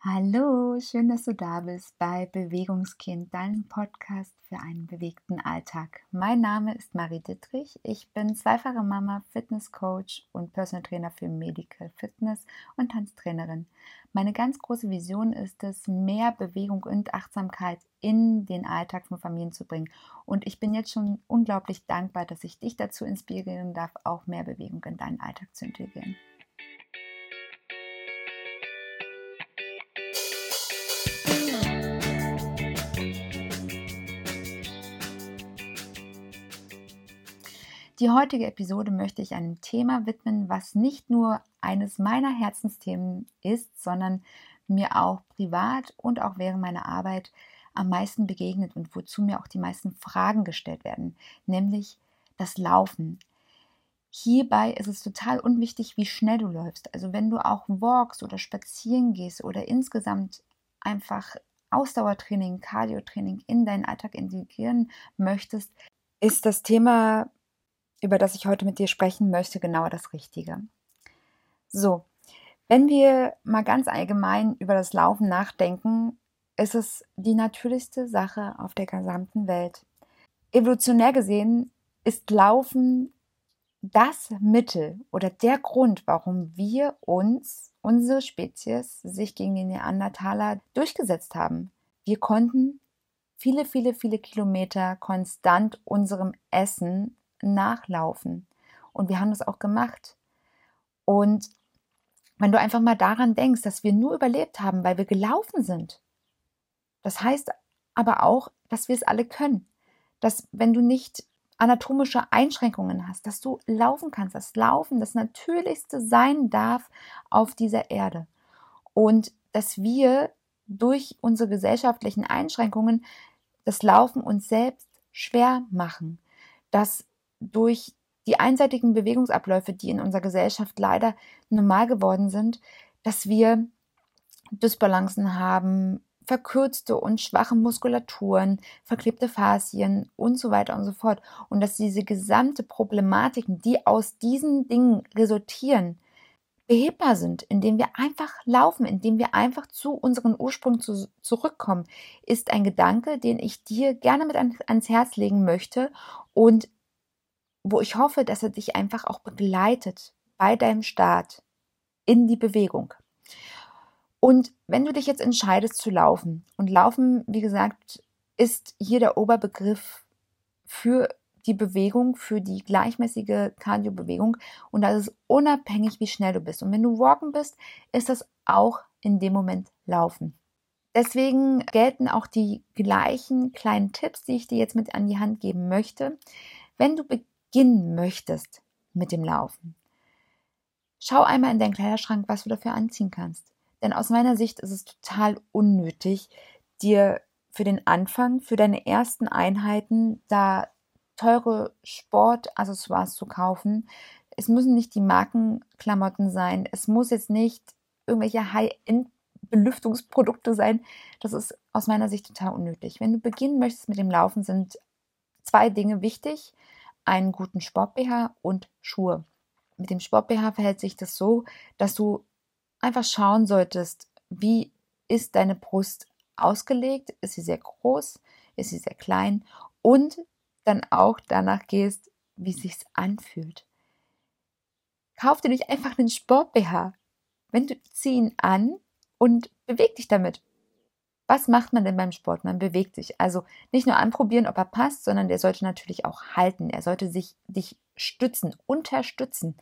Hallo, schön, dass du da bist bei Bewegungskind, deinem Podcast für einen bewegten Alltag. Mein Name ist Marie Dittrich. Ich bin zweifache Mama, Fitnesscoach und Personal Trainer für Medical Fitness und Tanztrainerin. Meine ganz große Vision ist es, mehr Bewegung und Achtsamkeit in den Alltag von Familien zu bringen. Und ich bin jetzt schon unglaublich dankbar, dass ich dich dazu inspirieren darf, auch mehr Bewegung in deinen Alltag zu integrieren. Die heutige Episode möchte ich einem Thema widmen, was nicht nur eines meiner Herzensthemen ist, sondern mir auch privat und auch während meiner Arbeit am meisten begegnet und wozu mir auch die meisten Fragen gestellt werden, nämlich das Laufen. Hierbei ist es total unwichtig, wie schnell du läufst. Also wenn du auch walkst oder spazieren gehst oder insgesamt einfach Ausdauertraining, Cardiotraining in deinen Alltag integrieren möchtest, ist das Thema über das ich heute mit dir sprechen möchte, genau das Richtige. So, wenn wir mal ganz allgemein über das Laufen nachdenken, ist es die natürlichste Sache auf der gesamten Welt. Evolutionär gesehen ist Laufen das Mittel oder der Grund, warum wir uns, unsere Spezies, sich gegen die Neandertaler durchgesetzt haben. Wir konnten viele, viele, viele Kilometer konstant unserem Essen nachlaufen. Und wir haben das auch gemacht. Und wenn du einfach mal daran denkst, dass wir nur überlebt haben, weil wir gelaufen sind, das heißt aber auch, dass wir es alle können. Dass wenn du nicht anatomische Einschränkungen hast, dass du laufen kannst, dass Laufen das Natürlichste sein darf auf dieser Erde. Und dass wir durch unsere gesellschaftlichen Einschränkungen das Laufen uns selbst schwer machen. Dass durch die einseitigen Bewegungsabläufe, die in unserer Gesellschaft leider normal geworden sind, dass wir Dysbalancen haben, verkürzte und schwache Muskulaturen, verklebte Faszien und so weiter und so fort. Und dass diese gesamte Problematiken, die aus diesen Dingen resultieren, behebbar sind, indem wir einfach laufen, indem wir einfach zu unserem Ursprung zu, zurückkommen, ist ein Gedanke, den ich dir gerne mit ans Herz legen möchte und wo ich hoffe, dass er dich einfach auch begleitet bei deinem Start in die Bewegung. Und wenn du dich jetzt entscheidest zu laufen, und laufen, wie gesagt, ist hier der Oberbegriff für die Bewegung, für die gleichmäßige Cardio-Bewegung und das ist unabhängig, wie schnell du bist. Und wenn du walken bist, ist das auch in dem Moment laufen. Deswegen gelten auch die gleichen kleinen Tipps, die ich dir jetzt mit an die Hand geben möchte. Wenn du beginnen möchtest mit dem Laufen, schau einmal in deinen Kleiderschrank, was du dafür anziehen kannst. Denn aus meiner Sicht ist es total unnötig, dir für den Anfang, für deine ersten Einheiten, da teure Sportaccessoires zu kaufen. Es müssen nicht die Markenklamotten sein. Es muss jetzt nicht irgendwelche High-End-Belüftungsprodukte sein. Das ist aus meiner Sicht total unnötig. Wenn du beginnen möchtest mit dem Laufen, sind zwei Dinge wichtig einen guten Sport-BH und Schuhe. Mit dem Sport-BH verhält sich das so, dass du einfach schauen solltest, wie ist deine Brust ausgelegt? Ist sie sehr groß? Ist sie sehr klein? Und dann auch danach gehst, wie es sich anfühlt. Kauf dir nicht einfach einen Sport-BH. Wenn du zieh ihn an und beweg dich damit was macht man denn beim Sport? Man bewegt sich. Also nicht nur anprobieren, ob er passt, sondern der sollte natürlich auch halten. Er sollte sich dich stützen, unterstützen.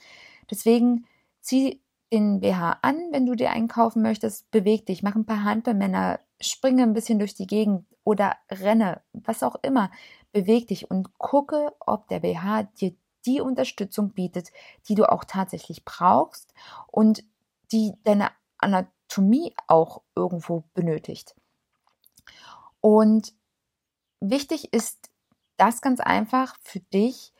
Deswegen zieh den BH an, wenn du dir einen kaufen möchtest, beweg dich, mach ein paar Handbemänner, springe ein bisschen durch die Gegend oder renne, was auch immer. Beweg dich und gucke, ob der BH dir die Unterstützung bietet, die du auch tatsächlich brauchst und die deine Anatomie auch irgendwo benötigt. Und wichtig ist das ganz einfach für dich,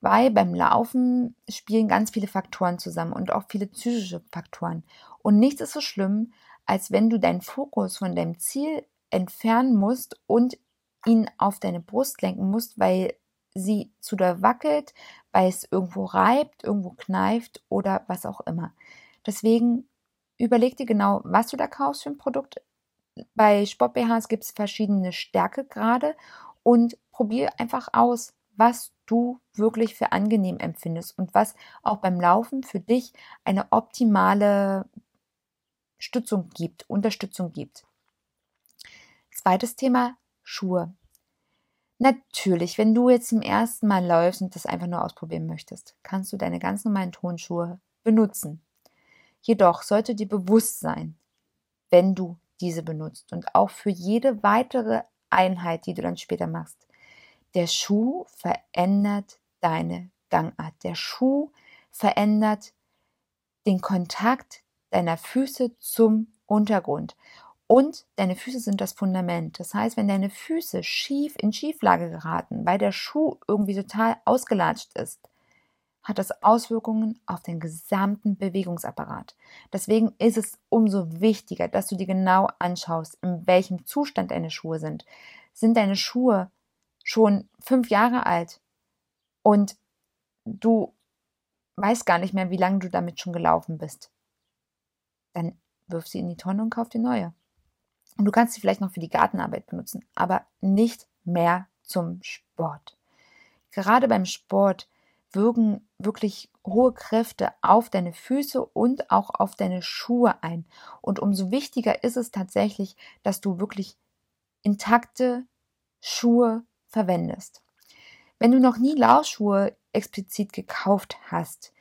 weil beim Laufen spielen ganz viele Faktoren zusammen und auch viele psychische Faktoren. Und nichts ist so schlimm, als wenn du deinen Fokus von deinem Ziel entfernen musst und ihn auf deine Brust lenken musst, weil sie zu doll wackelt, weil es irgendwo reibt, irgendwo kneift oder was auch immer. Deswegen überleg dir genau, was du da kaufst für ein Produkt. Bei Sport BHs gibt es verschiedene Stärkegrade und probier einfach aus, was du wirklich für angenehm empfindest und was auch beim Laufen für dich eine optimale Stützung gibt, Unterstützung gibt. Zweites Thema, Schuhe. Natürlich, wenn du jetzt zum ersten Mal läufst und das einfach nur ausprobieren möchtest, kannst du deine ganz normalen Tonschuhe benutzen. Jedoch sollte dir bewusst sein, wenn du diese benutzt und auch für jede weitere Einheit, die du dann später machst. Der Schuh verändert deine Gangart. Der Schuh verändert den Kontakt deiner Füße zum Untergrund. Und deine Füße sind das Fundament. Das heißt, wenn deine Füße schief in Schieflage geraten, weil der Schuh irgendwie total ausgelatscht ist, hat das Auswirkungen auf den gesamten Bewegungsapparat. Deswegen ist es umso wichtiger, dass du dir genau anschaust, in welchem Zustand deine Schuhe sind. Sind deine Schuhe schon fünf Jahre alt und du weißt gar nicht mehr, wie lange du damit schon gelaufen bist? Dann wirf sie in die Tonne und kauf dir neue. Und du kannst sie vielleicht noch für die Gartenarbeit benutzen, aber nicht mehr zum Sport. Gerade beim Sport wirken wirklich hohe Kräfte auf deine Füße und auch auf deine Schuhe ein. Und umso wichtiger ist es tatsächlich, dass du wirklich intakte Schuhe verwendest. Wenn du noch nie Laufschuhe explizit gekauft hast,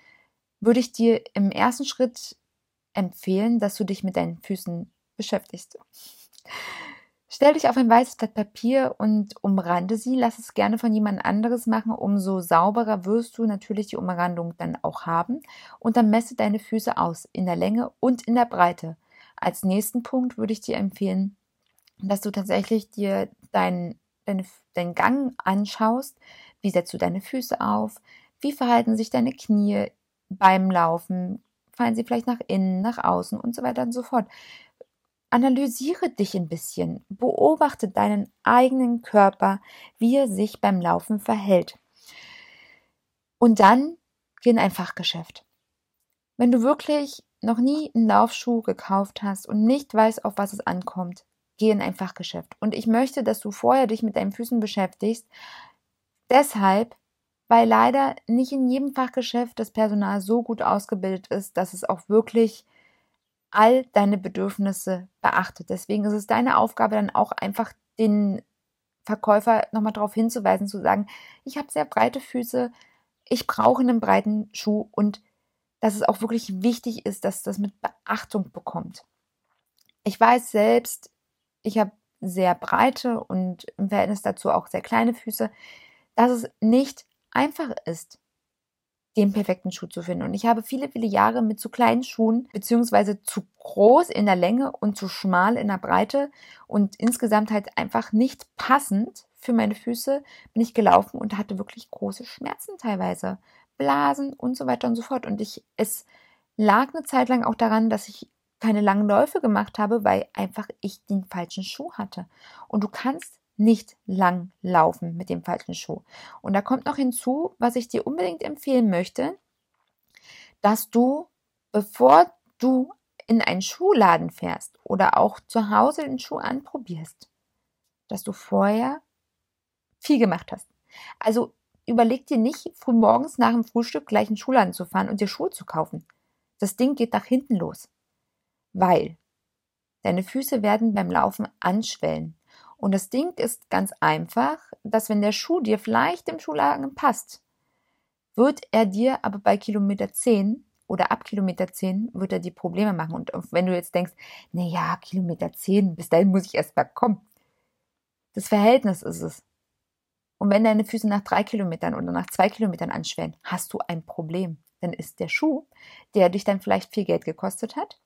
würde ich dir im ersten Schritt empfehlen, dass du dich mit deinen Füßen beschäftigst. Stell dich auf ein weißes Blatt Papier und umrande sie. Lass es gerne von jemand anderes machen. Umso sauberer wirst du natürlich die Umrandung dann auch haben. Und dann messe deine Füße aus in der Länge und in der Breite. Als nächsten Punkt würde ich dir empfehlen, dass du tatsächlich dir deinen deine, deinen Gang anschaust. Wie setzt du deine Füße auf? Wie verhalten sich deine Knie beim Laufen? Fallen sie vielleicht nach innen, nach außen und so weiter und so fort. Analysiere dich ein bisschen, beobachte deinen eigenen Körper, wie er sich beim Laufen verhält. Und dann geh in ein Fachgeschäft. Wenn du wirklich noch nie einen Laufschuh gekauft hast und nicht weißt, auf was es ankommt, geh in ein Fachgeschäft. Und ich möchte, dass du vorher dich mit deinen Füßen beschäftigst. Deshalb, weil leider nicht in jedem Fachgeschäft das Personal so gut ausgebildet ist, dass es auch wirklich all deine Bedürfnisse beachtet. Deswegen ist es deine Aufgabe dann auch einfach den Verkäufer nochmal darauf hinzuweisen, zu sagen, ich habe sehr breite Füße, ich brauche einen breiten Schuh und dass es auch wirklich wichtig ist, dass das mit Beachtung bekommt. Ich weiß selbst, ich habe sehr breite und im Verhältnis dazu auch sehr kleine Füße, dass es nicht einfach ist, den perfekten Schuh zu finden. Und ich habe viele, viele Jahre mit zu kleinen Schuhen, beziehungsweise zu groß in der Länge und zu schmal in der Breite und insgesamt halt einfach nicht passend für meine Füße bin ich gelaufen und hatte wirklich große Schmerzen teilweise. Blasen und so weiter und so fort. Und ich, es lag eine Zeit lang auch daran, dass ich keine langen Läufe gemacht habe, weil einfach ich den falschen Schuh hatte. Und du kannst nicht lang laufen mit dem falschen Schuh. Und da kommt noch hinzu, was ich dir unbedingt empfehlen möchte, dass du, bevor du in einen Schuhladen fährst oder auch zu Hause den Schuh anprobierst, dass du vorher viel gemacht hast. Also überleg dir nicht, früh morgens nach dem Frühstück gleich in den Schuhladen zu fahren und dir Schuhe zu kaufen. Das Ding geht nach hinten los. Weil deine Füße werden beim Laufen anschwellen. Und das Ding ist ganz einfach, dass wenn der Schuh dir vielleicht im Schuhlagen passt, wird er dir aber bei Kilometer 10 oder ab Kilometer 10 wird er dir Probleme machen. Und wenn du jetzt denkst, na ja, Kilometer 10, bis dahin muss ich erst mal kommen. Das Verhältnis ist es. Und wenn deine Füße nach drei Kilometern oder nach zwei Kilometern anschwellen, hast du ein Problem. Dann ist der Schuh, der dich dann vielleicht viel Geld gekostet hat,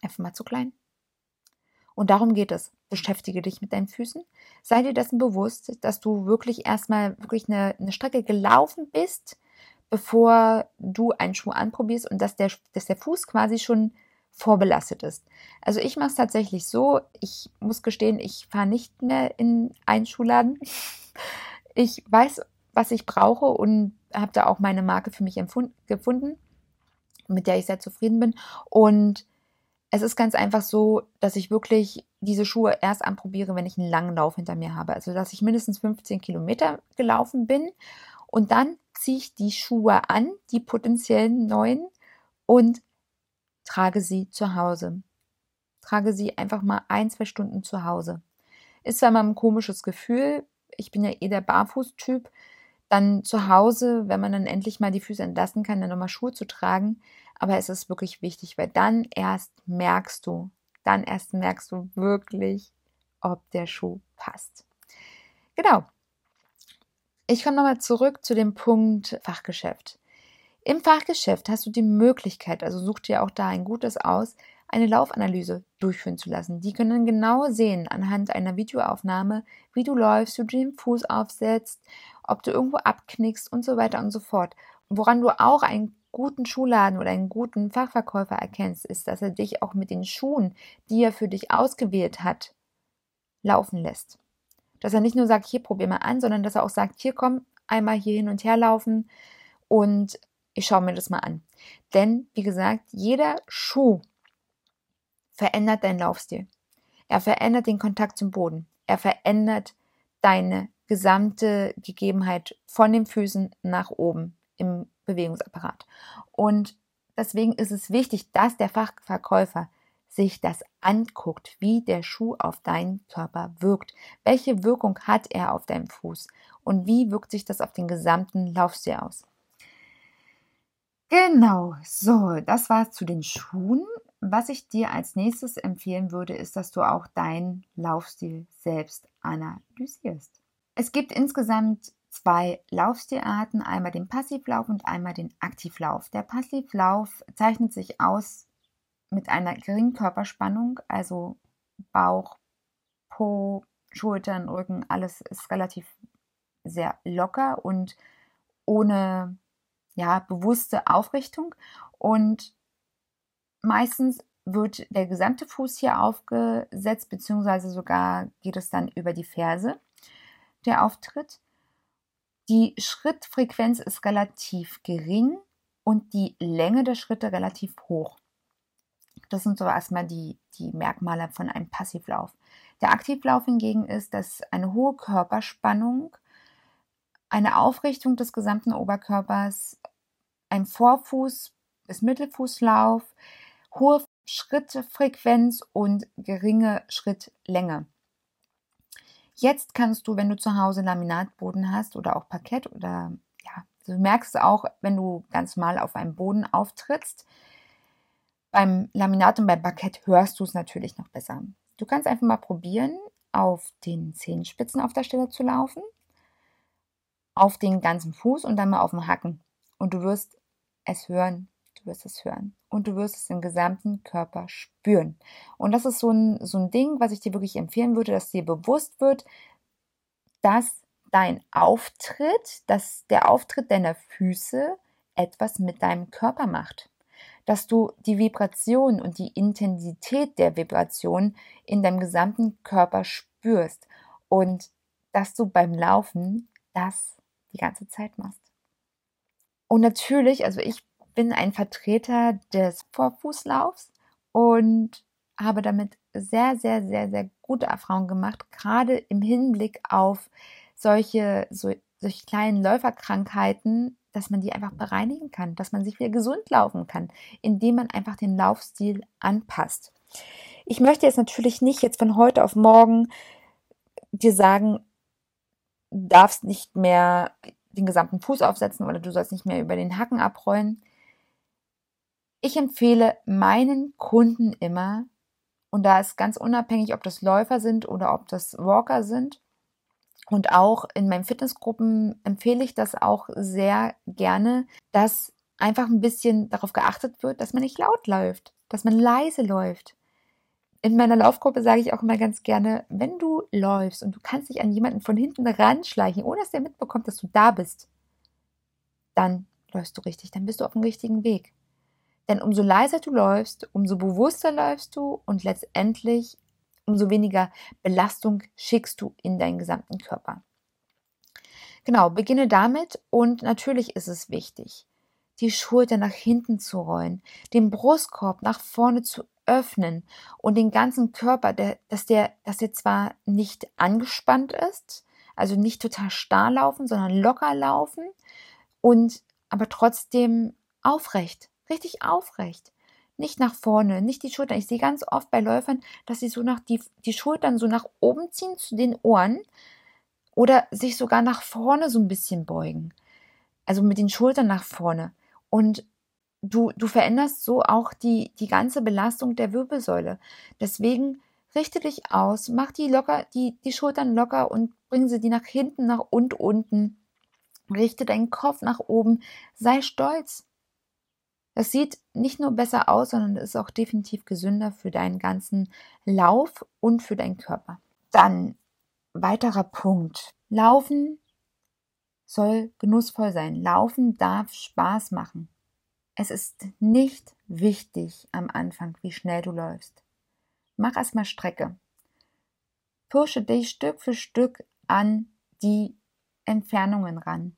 einfach mal zu klein. Und darum geht es. Beschäftige dich mit deinen Füßen. Sei dir dessen bewusst, dass du wirklich erstmal wirklich eine, eine Strecke gelaufen bist, bevor du einen Schuh anprobierst und dass der, dass der Fuß quasi schon vorbelastet ist. Also ich mache es tatsächlich so, ich muss gestehen, ich fahre nicht mehr in einen Schuhladen. Ich weiß, was ich brauche und habe da auch meine Marke für mich gefunden, mit der ich sehr zufrieden bin. Und Es ist ganz einfach so, dass ich wirklich diese Schuhe erst anprobiere, wenn ich einen langen Lauf hinter mir habe. Also, dass ich mindestens 15 Kilometer gelaufen bin und dann ziehe ich die Schuhe an, die potenziellen neuen, und trage sie zu Hause. Trage sie einfach mal ein, zwei Stunden zu Hause. Ist zwar mal ein komisches Gefühl, ich bin ja eh der Barfußtyp, dann zu Hause, wenn man dann endlich mal die Füße entlassen kann, dann nochmal Schuhe zu tragen. Aber es ist wirklich wichtig, weil dann erst merkst du, dann erst merkst du wirklich, ob der Schuh passt. Genau. Ich komme nochmal zurück zu dem Punkt Fachgeschäft. Im Fachgeschäft hast du die Möglichkeit, also such dir auch da ein gutes aus, eine Laufanalyse durchführen zu lassen. Die können genau sehen anhand einer Videoaufnahme, wie du läufst, wie du den Fuß aufsetzt, ob du irgendwo abknickst und so weiter und so fort. woran du auch einen guten Schuhladen oder einen guten Fachverkäufer erkennst, ist, dass er dich auch mit den Schuhen, die er für dich ausgewählt hat, laufen lässt. Dass er nicht nur sagt, hier probier mal an, sondern dass er auch sagt, hier komm, einmal hier hin und her laufen und ich schaue mir das mal an. Denn, wie gesagt, jeder Schuh verändert deinen Laufstil. Er verändert den Kontakt zum Boden. Er verändert deine gesamte Gegebenheit von den Füßen nach oben im Bewegungsapparat. Und deswegen ist es wichtig, dass der Fachverkäufer sich das anguckt, wie der Schuh auf deinen Körper wirkt. Welche Wirkung hat er auf deinen Fuß und wie wirkt sich das auf den gesamten Laufstil aus? Genau, so, das war zu den Schuhen. Was ich dir als nächstes empfehlen würde, ist, dass du auch deinen Laufstil selbst analysierst. Es gibt insgesamt zwei Laufstilarten, einmal den Passivlauf und einmal den Aktivlauf. Der Passivlauf zeichnet sich aus mit einer geringen Körperspannung, also Bauch, Po, Schultern, Rücken, alles ist relativ sehr locker und ohne ja, bewusste Aufrichtung und meistens wird der gesamte Fuß hier aufgesetzt, beziehungsweise sogar geht es dann über die Ferse, der Auftritt. Die Schrittfrequenz ist relativ gering und die Länge der Schritte relativ hoch. Das sind so erstmal die, die Merkmale von einem Passivlauf. Der Aktivlauf hingegen ist, dass eine hohe Körperspannung eine Aufrichtung des gesamten Oberkörpers, ein Vorfuß- bis Mittelfußlauf, hohe Schrittfrequenz und geringe Schrittlänge. Jetzt kannst du, wenn du zu Hause Laminatboden hast oder auch Parkett oder ja, du merkst auch, wenn du ganz mal auf einem Boden auftrittst, beim Laminat und beim Parkett hörst du es natürlich noch besser. Du kannst einfach mal probieren, auf den Zehenspitzen auf der Stelle zu laufen auf den ganzen Fuß und dann mal auf dem Hacken. Und du wirst es hören, du wirst es hören. Und du wirst es im gesamten Körper spüren. Und das ist so ein, so ein Ding, was ich dir wirklich empfehlen würde, dass dir bewusst wird, dass dein Auftritt, dass der Auftritt deiner Füße etwas mit deinem Körper macht. Dass du die Vibration und die Intensität der Vibration in deinem gesamten Körper spürst und dass du beim Laufen das die ganze Zeit machst. Und natürlich, also ich bin ein Vertreter des Vorfußlaufs und habe damit sehr, sehr, sehr, sehr gute Erfahrungen gemacht, gerade im Hinblick auf solche, so, solche kleinen Läuferkrankheiten, dass man die einfach bereinigen kann, dass man sich wieder gesund laufen kann, indem man einfach den Laufstil anpasst. Ich möchte jetzt natürlich nicht jetzt von heute auf morgen dir sagen, darfst nicht mehr den gesamten Fuß aufsetzen oder du sollst nicht mehr über den Hacken abrollen. Ich empfehle meinen Kunden immer, und da ist ganz unabhängig, ob das Läufer sind oder ob das Walker sind, und auch in meinen Fitnessgruppen empfehle ich das auch sehr gerne, dass einfach ein bisschen darauf geachtet wird, dass man nicht laut läuft, dass man leise läuft in meiner Laufgruppe sage ich auch immer ganz gerne, wenn du läufst und du kannst dich an jemanden von hinten ranschleichen, ohne dass der mitbekommt, dass du da bist, dann läufst du richtig, dann bist du auf dem richtigen Weg. Denn umso leiser du läufst, umso bewusster läufst du und letztendlich umso weniger Belastung schickst du in deinen gesamten Körper. Genau, beginne damit und natürlich ist es wichtig, die Schulter nach hinten zu rollen, den Brustkorb nach vorne zu öffnen und den ganzen Körper, der, dass der, dass der zwar nicht angespannt ist, also nicht total starr laufen, sondern locker laufen und aber trotzdem aufrecht, richtig aufrecht. Nicht nach vorne, nicht die Schultern. Ich sehe ganz oft bei Läufern, dass sie so nach die, die Schultern so nach oben ziehen zu den Ohren oder sich sogar nach vorne so ein bisschen beugen. Also mit den Schultern nach vorne. Und du, du veränderst so auch die, die ganze Belastung der Wirbelsäule. Deswegen richte dich aus, mach die locker, die, die Schultern locker und bring sie die nach hinten, nach und unten. Richte deinen Kopf nach oben. Sei stolz. Das sieht nicht nur besser aus, sondern ist auch definitiv gesünder für deinen ganzen Lauf und für deinen Körper. Dann weiterer Punkt. Laufen soll genussvoll sein. Laufen darf Spaß machen. Es ist nicht wichtig am Anfang, wie schnell du läufst. Mach erstmal Strecke. Pushe dich Stück für Stück an die Entfernungen ran.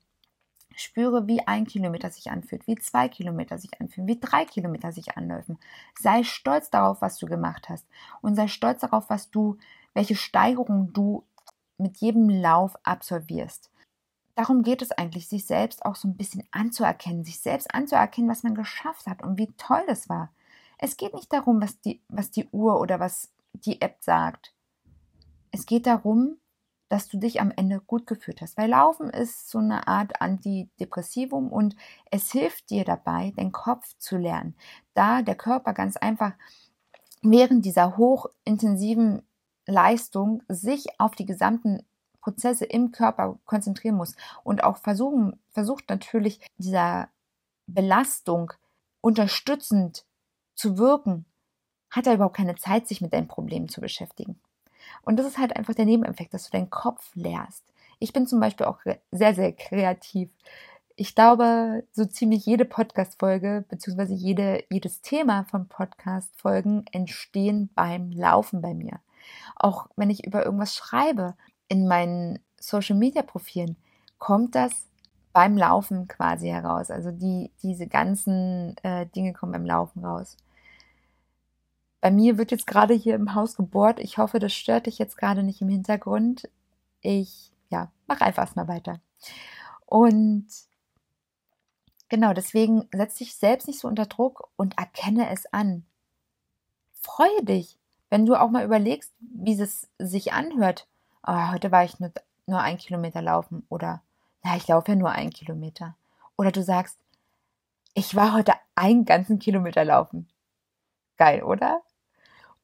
Spüre, wie ein Kilometer sich anfühlt, wie zwei Kilometer sich anfühlen, wie drei Kilometer sich anläufen. Sei stolz darauf, was du gemacht hast und sei stolz darauf, was du, welche Steigerung du mit jedem Lauf absolvierst. Darum geht es eigentlich, sich selbst auch so ein bisschen anzuerkennen, sich selbst anzuerkennen, was man geschafft hat und wie toll das war. Es geht nicht darum, was die, was die Uhr oder was die App sagt. Es geht darum, dass du dich am Ende gut gefühlt hast. Weil Laufen ist so eine Art Antidepressivum und es hilft dir dabei, den Kopf zu lernen. Da der Körper ganz einfach während dieser hochintensiven Leistung sich auf die gesamten Prozesse im Körper konzentrieren muss und auch versuchen, versucht natürlich dieser Belastung unterstützend zu wirken, hat er überhaupt keine Zeit, sich mit deinen Problemen zu beschäftigen. Und das ist halt einfach der Nebeneffekt, dass du deinen Kopf leerst. Ich bin zum Beispiel auch sehr, sehr kreativ. Ich glaube, so ziemlich jede Podcast-Folge, beziehungsweise jede, jedes Thema von Podcast-Folgen entstehen beim Laufen bei mir. Auch wenn ich über irgendwas schreibe in meinen Social-Media-Profilen, kommt das beim Laufen quasi heraus. Also die, diese ganzen äh, Dinge kommen beim Laufen raus. Bei mir wird jetzt gerade hier im Haus gebohrt. Ich hoffe, das stört dich jetzt gerade nicht im Hintergrund. Ich, ja, mach einfach erstmal weiter. Und genau, deswegen setz dich selbst nicht so unter Druck und erkenne es an. Freue dich, wenn du auch mal überlegst, wie es sich anhört. Oh, heute war ich nur, nur ein Kilometer laufen oder, na, ich laufe ja nur einen Kilometer. Oder du sagst, ich war heute einen ganzen Kilometer laufen. Geil, oder?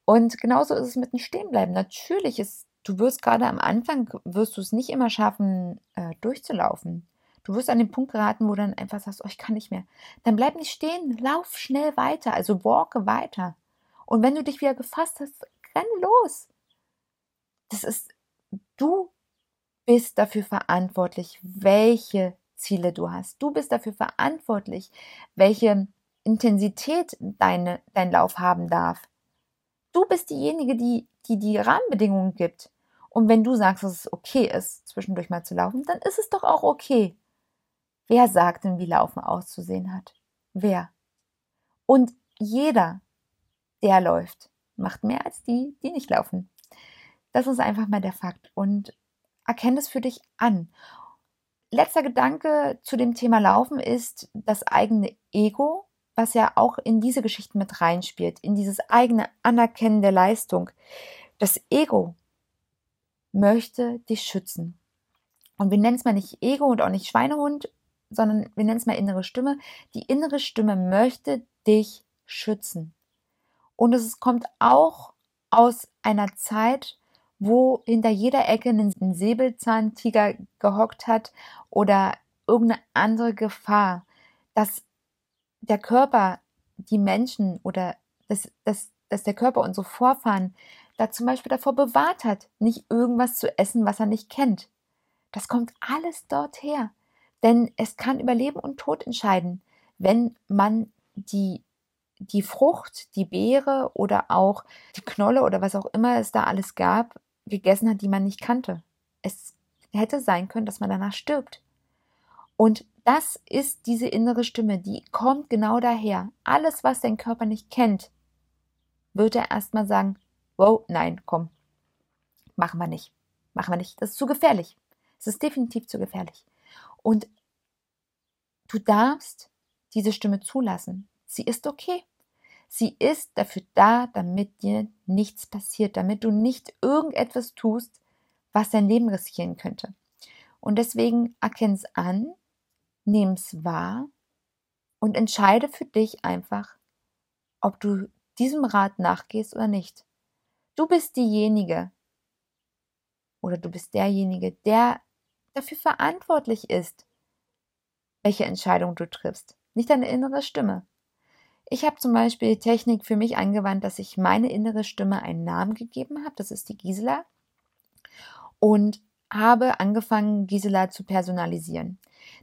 Und genauso ist es mit dem Stehenbleiben. Natürlich ist, du wirst gerade am Anfang, wirst du es nicht immer schaffen, äh, durchzulaufen. Du wirst an den Punkt geraten, wo dann einfach sagst, oh, ich kann nicht mehr. Dann bleib nicht stehen, lauf schnell weiter, also walke weiter. Und wenn du dich wieder gefasst hast, renn los. Das ist, du bist dafür verantwortlich, welche Ziele du hast. Du bist dafür verantwortlich, welche Intensität deine, dein Lauf haben darf. Du bist diejenige, die, die die Rahmenbedingungen gibt. Und wenn du sagst, dass es okay ist, zwischendurch mal zu laufen, dann ist es doch auch okay. Wer sagt denn, wie Laufen auszusehen hat? Wer? Und jeder, der läuft, macht mehr als die, die nicht laufen. Das ist einfach mal der Fakt. Und erkenne es für dich an. Letzter Gedanke zu dem Thema Laufen ist das eigene Ego was ja auch in diese Geschichten mit reinspielt, in dieses eigene Anerkennen der Leistung. Das Ego möchte dich schützen. Und wir nennen es mal nicht Ego und auch nicht Schweinehund, sondern wir nennen es mal innere Stimme. Die innere Stimme möchte dich schützen. Und es kommt auch aus einer Zeit, wo hinter jeder Ecke ein Säbelzahntiger gehockt hat oder irgendeine andere Gefahr. Das der Körper, die Menschen oder dass, dass, dass der Körper unsere Vorfahren da zum Beispiel davor bewahrt hat, nicht irgendwas zu essen, was er nicht kennt. Das kommt alles dort her. Denn es kann über Leben und Tod entscheiden, wenn man die, die Frucht, die Beere oder auch die Knolle oder was auch immer es da alles gab, gegessen hat, die man nicht kannte. Es hätte sein können, dass man danach stirbt. Und das ist diese innere Stimme, die kommt genau daher. Alles, was dein Körper nicht kennt, wird er erstmal sagen, wow, nein, komm, machen wir nicht. Machen wir nicht. Das ist zu gefährlich. Es ist definitiv zu gefährlich. Und du darfst diese Stimme zulassen. Sie ist okay. Sie ist dafür da, damit dir nichts passiert, damit du nicht irgendetwas tust, was dein Leben riskieren könnte. Und deswegen erkenn es an, nimm es wahr und entscheide für dich einfach, ob du diesem Rat nachgehst oder nicht. Du bist diejenige oder du bist derjenige, der dafür verantwortlich ist, welche Entscheidung du triffst, nicht deine innere Stimme. Ich habe zum Beispiel die Technik für mich angewandt, dass ich meine innere Stimme einen Namen gegeben habe, das ist die Gisela, und habe angefangen, Gisela zu personalisieren.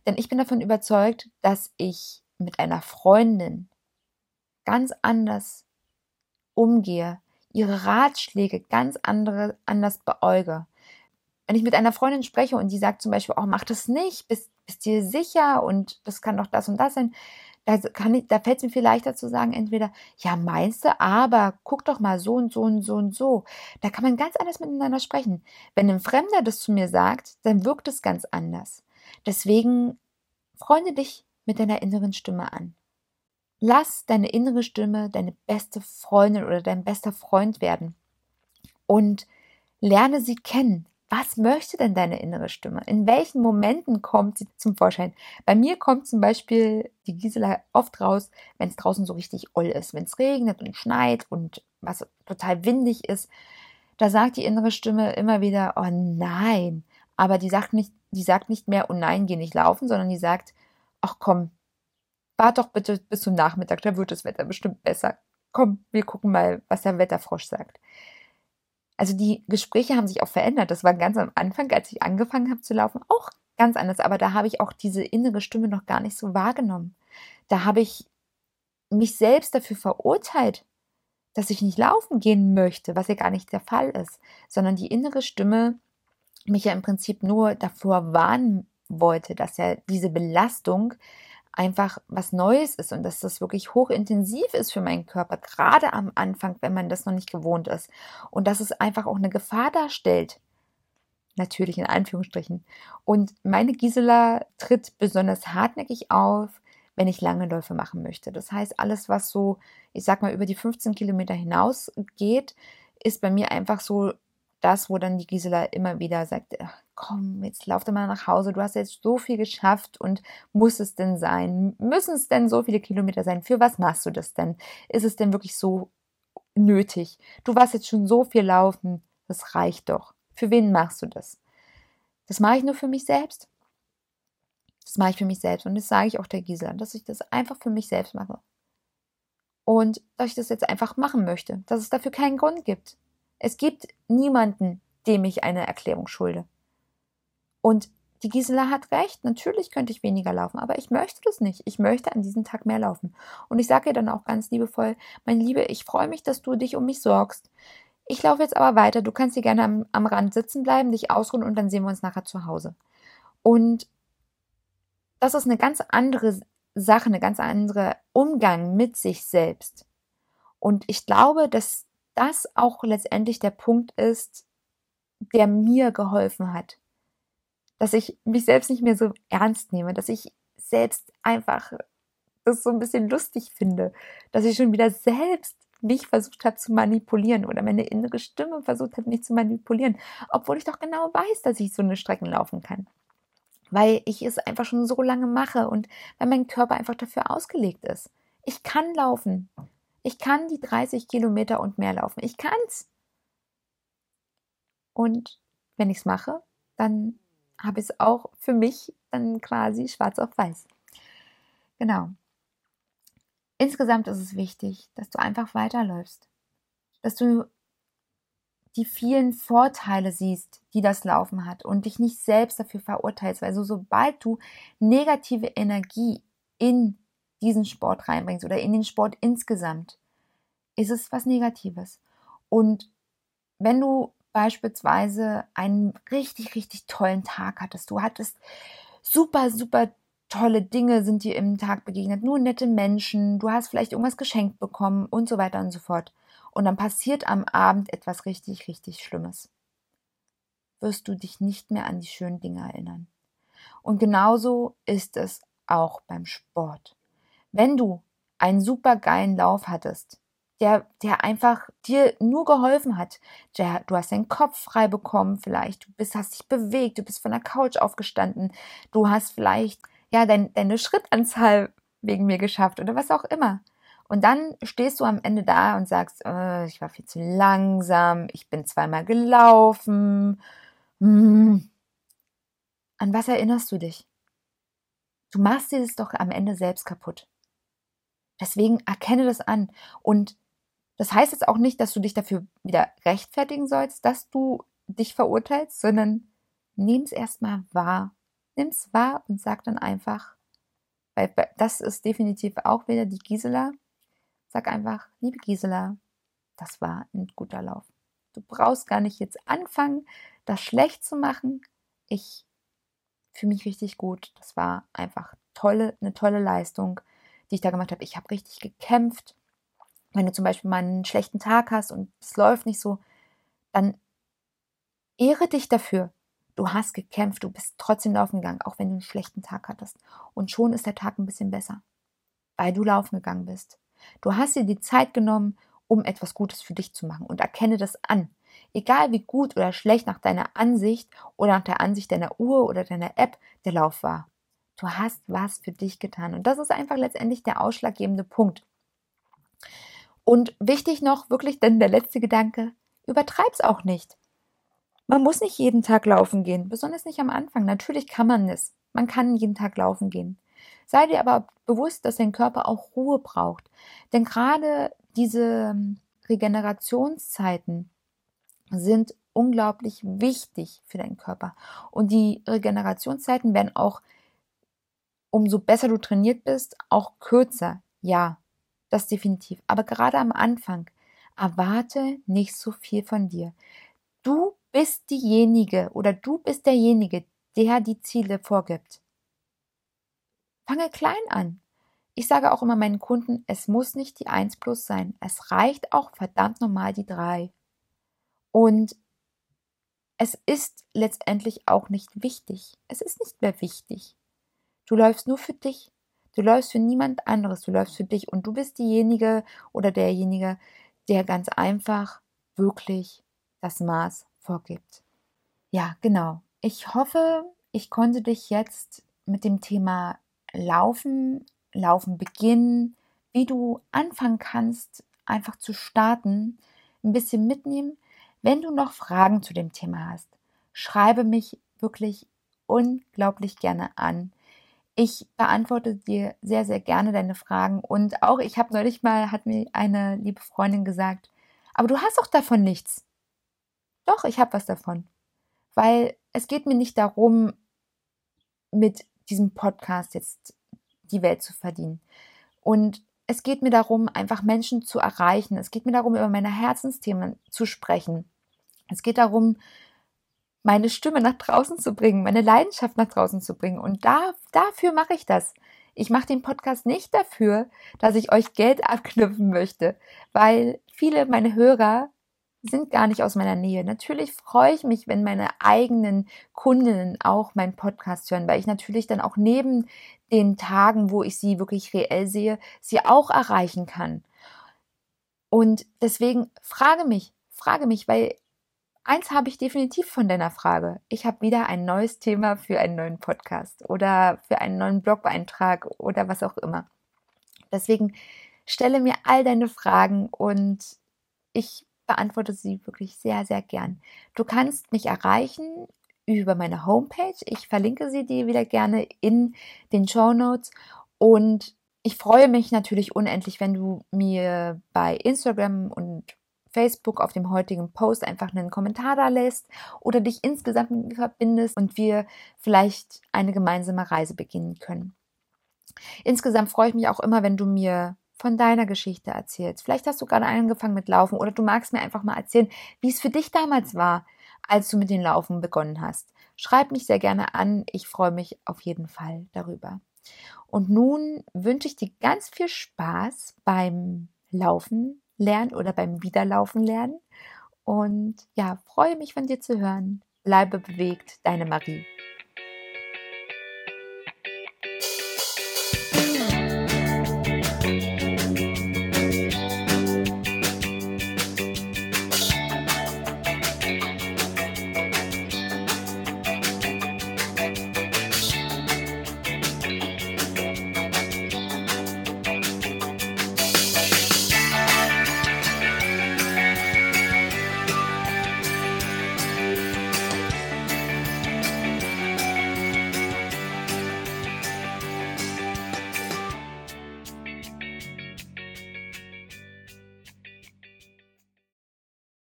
Denn ich bin davon überzeugt, dass ich mit einer Freundin ganz anders umgehe, ihre Ratschläge ganz andere, anders beäuge. Wenn ich mit einer Freundin spreche und die sagt zum Beispiel, oh, mach das nicht, bist, bist dir sicher und das kann doch das und das sein, da, da fällt es mir viel leichter zu sagen, entweder, ja, meinst du, aber guck doch mal so und so und so und so. Da kann man ganz anders miteinander sprechen. Wenn ein Fremder das zu mir sagt, dann wirkt es ganz anders. Deswegen freunde dich mit deiner inneren Stimme an. Lass deine innere Stimme deine beste Freundin oder dein bester Freund werden und lerne sie kennen. Was möchte denn deine innere Stimme? In welchen Momenten kommt sie zum Vorschein? Bei mir kommt zum Beispiel die Gisela oft raus, wenn es draußen so richtig oll ist, wenn es regnet und schneit und was total windig ist. Da sagt die innere Stimme immer wieder, oh nein. Aber die sagt nicht, die sagt nicht mehr, oh nein, geh nicht laufen, sondern die sagt, ach komm, wart doch bitte bis zum Nachmittag, da wird das Wetter bestimmt besser. Komm, wir gucken mal, was der Wetterfrosch sagt. Also die Gespräche haben sich auch verändert. Das war ganz am Anfang, als ich angefangen habe zu laufen, auch ganz anders. Aber da habe ich auch diese innere Stimme noch gar nicht so wahrgenommen. Da habe ich mich selbst dafür verurteilt, dass ich nicht laufen gehen möchte, was ja gar nicht der Fall ist, sondern die innere Stimme mich ja im Prinzip nur davor warnen wollte, dass ja diese Belastung einfach was Neues ist und dass das wirklich hochintensiv ist für meinen Körper, gerade am Anfang, wenn man das noch nicht gewohnt ist. Und dass es einfach auch eine Gefahr darstellt. Natürlich in Anführungsstrichen. Und meine Gisela tritt besonders hartnäckig auf, wenn ich lange Läufe machen möchte. Das heißt, alles, was so, ich sag mal, über die 15 Kilometer hinaus geht, ist bei mir einfach so das, wo dann die Gisela immer wieder sagt, komm, jetzt lauf doch mal nach Hause, du hast jetzt so viel geschafft und muss es denn sein? Müssen es denn so viele Kilometer sein? Für was machst du das denn? Ist es denn wirklich so nötig? Du warst jetzt schon so viel laufen, das reicht doch. Für wen machst du das? Das mache ich nur für mich selbst. Das mache ich für mich selbst und das sage ich auch der Gisela, dass ich das einfach für mich selbst mache. Und dass ich das jetzt einfach machen möchte, dass es dafür keinen Grund gibt. Es gibt niemanden, dem ich eine Erklärung schulde. Und die Gisela hat recht, natürlich könnte ich weniger laufen, aber ich möchte das nicht. Ich möchte an diesem Tag mehr laufen. Und ich sage ihr dann auch ganz liebevoll, mein Liebe, ich freue mich, dass du dich um mich sorgst. Ich laufe jetzt aber weiter. Du kannst hier gerne am, am Rand sitzen bleiben, dich ausruhen und dann sehen wir uns nachher zu Hause. Und das ist eine ganz andere Sache, eine ganz andere Umgang mit sich selbst. Und ich glaube, dass das auch letztendlich der Punkt ist, der mir geholfen hat. Dass ich mich selbst nicht mehr so ernst nehme, dass ich selbst einfach das so ein bisschen lustig finde, dass ich schon wieder selbst mich versucht habe zu manipulieren oder meine innere Stimme versucht hat, mich zu manipulieren, obwohl ich doch genau weiß, dass ich so eine Strecken laufen kann. Weil ich es einfach schon so lange mache und weil mein Körper einfach dafür ausgelegt ist. Ich kann laufen. Ich kann die 30 Kilometer und mehr laufen. Ich kann's. Und wenn ich es mache, dann habe ich es auch für mich dann quasi schwarz auf weiß. Genau. Insgesamt ist es wichtig, dass du einfach weiterläufst. Dass du die vielen Vorteile siehst, die das Laufen hat und dich nicht selbst dafür verurteilst, weil so sobald du negative Energie in diesen Sport reinbringst oder in den Sport insgesamt, ist es was Negatives. Und wenn du beispielsweise einen richtig, richtig tollen Tag hattest, du hattest super, super tolle Dinge sind dir im Tag begegnet, nur nette Menschen, du hast vielleicht irgendwas geschenkt bekommen und so weiter und so fort. und dann passiert am Abend etwas richtig, richtig Schlimmes, wirst du dich nicht mehr an die schönen Dinge erinnern. Und genauso ist es auch beim Sport. Wenn du einen super geilen Lauf hattest, der, der einfach dir nur geholfen hat. Der, du hast deinen Kopf frei bekommen, vielleicht, du bist, hast dich bewegt, du bist von der Couch aufgestanden, du hast vielleicht, ja, dein, deine Schrittanzahl wegen mir geschafft oder was auch immer. Und dann stehst du am Ende da und sagst, äh, ich war viel zu langsam, ich bin zweimal gelaufen. Hm. An was erinnerst du dich? Du machst dir das doch am Ende selbst kaputt. Deswegen erkenne das an. Und das heißt jetzt auch nicht, dass du dich dafür wieder rechtfertigen sollst, dass du dich verurteilst, sondern nimm es erstmal wahr. Nimm es wahr und sag dann einfach, weil das ist definitiv auch wieder die Gisela. Sag einfach, liebe Gisela, das war ein guter Lauf. Du brauchst gar nicht jetzt anfangen, das schlecht zu machen. Ich fühle mich richtig gut. Das war einfach tolle, eine tolle Leistung die ich da gemacht habe. Ich habe richtig gekämpft. Wenn du zum Beispiel mal einen schlechten Tag hast und es läuft nicht so, dann ehre dich dafür. Du hast gekämpft, du bist trotzdem laufen gegangen, auch wenn du einen schlechten Tag hattest. Und schon ist der Tag ein bisschen besser, weil du laufen gegangen bist. Du hast dir die Zeit genommen, um etwas Gutes für dich zu machen und erkenne das an. Egal wie gut oder schlecht nach deiner Ansicht oder nach der Ansicht deiner Uhr oder deiner App der Lauf war. Du hast was für dich getan. Und das ist einfach letztendlich der ausschlaggebende Punkt. Und wichtig noch, wirklich denn der letzte Gedanke, übertreib's auch nicht. Man muss nicht jeden Tag laufen gehen, besonders nicht am Anfang. Natürlich kann man es. Man kann jeden Tag laufen gehen. Sei dir aber bewusst, dass dein Körper auch Ruhe braucht. Denn gerade diese ähm, Regenerationszeiten sind unglaublich wichtig für deinen Körper. Und die Regenerationszeiten werden auch umso besser du trainiert bist, auch kürzer. Ja, das definitiv. Aber gerade am Anfang, erwarte nicht so viel von dir. Du bist diejenige oder du bist derjenige, der die Ziele vorgibt. Fange klein an. Ich sage auch immer meinen Kunden, es muss nicht die 1 plus sein. Es reicht auch verdammt normal die 3. Und es ist letztendlich auch nicht wichtig. Es ist nicht mehr wichtig. Du läufst nur für dich. Du läufst für niemand anderes. Du läufst für dich und du bist diejenige oder derjenige, der ganz einfach wirklich das Maß vorgibt. Ja, genau. Ich hoffe, ich konnte dich jetzt mit dem Thema Laufen, Laufen beginnen, wie du anfangen kannst, einfach zu starten, ein bisschen mitnehmen. Wenn du noch Fragen zu dem Thema hast, schreibe mich wirklich unglaublich gerne an. Ich beantworte dir sehr, sehr gerne deine Fragen. Und auch, ich habe neulich mal, hat mir eine liebe Freundin gesagt, aber du hast auch davon nichts. Doch, ich habe was davon. Weil es geht mir nicht darum, mit diesem Podcast jetzt die Welt zu verdienen. Und es geht mir darum, einfach Menschen zu erreichen. Es geht mir darum, über meine Herzensthemen zu sprechen. Es geht darum, meine Stimme nach draußen zu bringen, meine Leidenschaft nach draußen zu bringen. Und da, dafür mache ich das. Ich mache den Podcast nicht dafür, dass ich euch Geld abknüpfen möchte, weil viele meine Hörer sind gar nicht aus meiner Nähe. Natürlich freue ich mich, wenn meine eigenen Kundinnen auch meinen Podcast hören, weil ich natürlich dann auch neben den Tagen, wo ich sie wirklich reell sehe, sie auch erreichen kann. Und deswegen frage mich, frage mich, weil Eins habe ich definitiv von deiner Frage. Ich habe wieder ein neues Thema für einen neuen Podcast oder für einen neuen Blog-Eintrag oder was auch immer. Deswegen stelle mir all deine Fragen und ich beantworte sie wirklich sehr, sehr gern. Du kannst mich erreichen über meine Homepage. Ich verlinke sie dir wieder gerne in den Show Notes und ich freue mich natürlich unendlich, wenn du mir bei Instagram und Facebook auf dem heutigen Post einfach einen Kommentar da lässt oder dich insgesamt mit mir verbindest und wir vielleicht eine gemeinsame Reise beginnen können. Insgesamt freue ich mich auch immer, wenn du mir von deiner Geschichte erzählst. Vielleicht hast du gerade angefangen mit Laufen oder du magst mir einfach mal erzählen, wie es für dich damals war, als du mit den Laufen begonnen hast. Schreib mich sehr gerne an. Ich freue mich auf jeden Fall darüber. Und nun wünsche ich dir ganz viel Spaß beim Laufen, lernen oder beim Wiederlaufen lernen. Und ja, freue mich von dir zu hören. Bleibe bewegt, deine Marie.